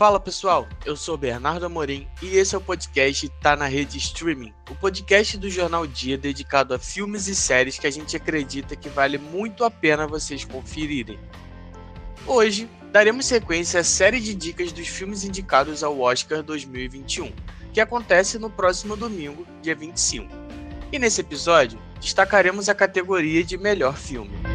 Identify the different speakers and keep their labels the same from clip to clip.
Speaker 1: Fala pessoal, eu sou Bernardo Amorim e esse é o podcast Tá na Rede Streaming, o podcast do Jornal Dia dedicado a filmes e séries que a gente acredita que vale muito a pena vocês conferirem. Hoje daremos sequência à série de dicas dos filmes indicados ao Oscar 2021, que acontece no próximo domingo, dia 25. E nesse episódio destacaremos a categoria de melhor filme.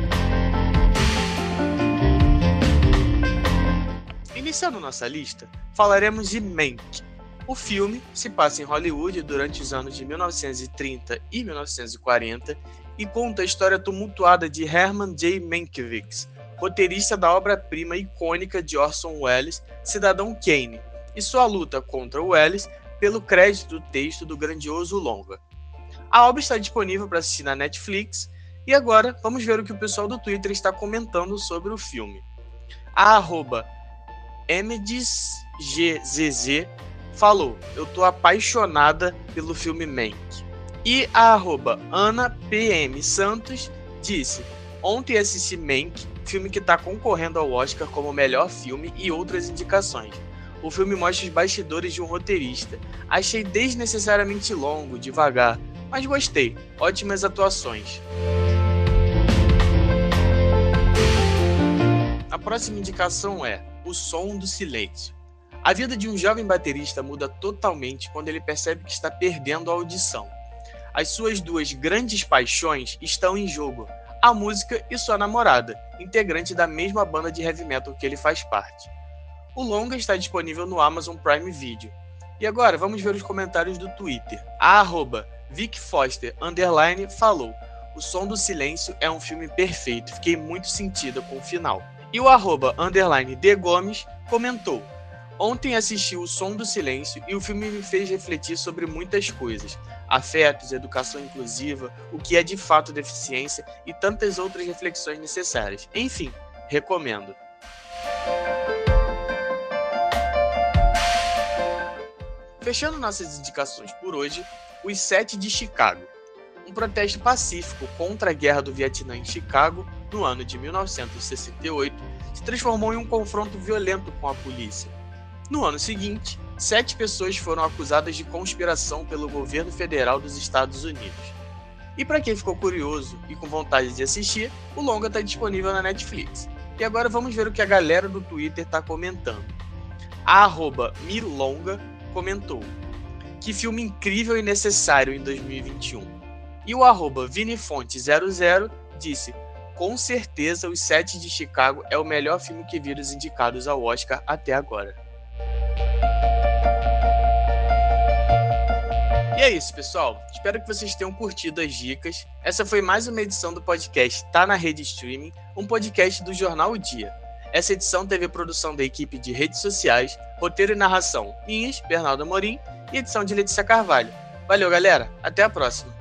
Speaker 1: Iniciando nossa lista, falaremos de Mank. O filme se passa em Hollywood durante os anos de 1930 e 1940 e conta a história tumultuada de Herman J. Mankiewicz, roteirista da obra-prima icônica de Orson Welles, Cidadão Kane, e sua luta contra Welles pelo crédito do texto do grandioso longa. A obra está disponível para assistir na Netflix e agora vamos ver o que o pessoal do Twitter está comentando sobre o filme. A arroba MDGZZ falou: Eu tô apaixonada pelo filme Mank. E a arroba Ana PM Santos disse: Ontem assisti Mank, filme que está concorrendo ao Oscar como melhor filme e outras indicações. O filme mostra os bastidores de um roteirista. Achei desnecessariamente longo, devagar, mas gostei. Ótimas atuações. A próxima indicação é o som do silêncio. A vida de um jovem baterista muda totalmente quando ele percebe que está perdendo a audição. As suas duas grandes paixões estão em jogo: a música e sua namorada, integrante da mesma banda de heavy metal que ele faz parte. O longa está disponível no Amazon Prime Video. E agora vamos ver os comentários do Twitter. A arroba Vic Foster falou: O som do silêncio é um filme perfeito. Fiquei muito sentida com o final. E o arroba underline de Gomes comentou: Ontem assisti O Som do Silêncio e o filme me fez refletir sobre muitas coisas. Afetos, educação inclusiva, o que é de fato deficiência e tantas outras reflexões necessárias. Enfim, recomendo. Fechando nossas indicações por hoje, os Sete de Chicago. Um protesto pacífico contra a guerra do Vietnã em Chicago no ano de 1968, se transformou em um confronto violento com a polícia. No ano seguinte, sete pessoas foram acusadas de conspiração pelo governo federal dos Estados Unidos. E para quem ficou curioso e com vontade de assistir, o longa está disponível na Netflix. E agora vamos ver o que a galera do Twitter está comentando. A Milonga comentou: Que filme incrível e necessário em 2021. E o arroba Vinifonte00 disse: com certeza, Os Sete de Chicago é o melhor filme que viram os indicados ao Oscar até agora. E é isso, pessoal. Espero que vocês tenham curtido as dicas. Essa foi mais uma edição do podcast Tá na Rede Streaming, um podcast do Jornal O Dia. Essa edição teve produção da equipe de redes sociais, roteiro e narração minhas, Bernardo Amorim, e edição de Letícia Carvalho. Valeu, galera. Até a próxima.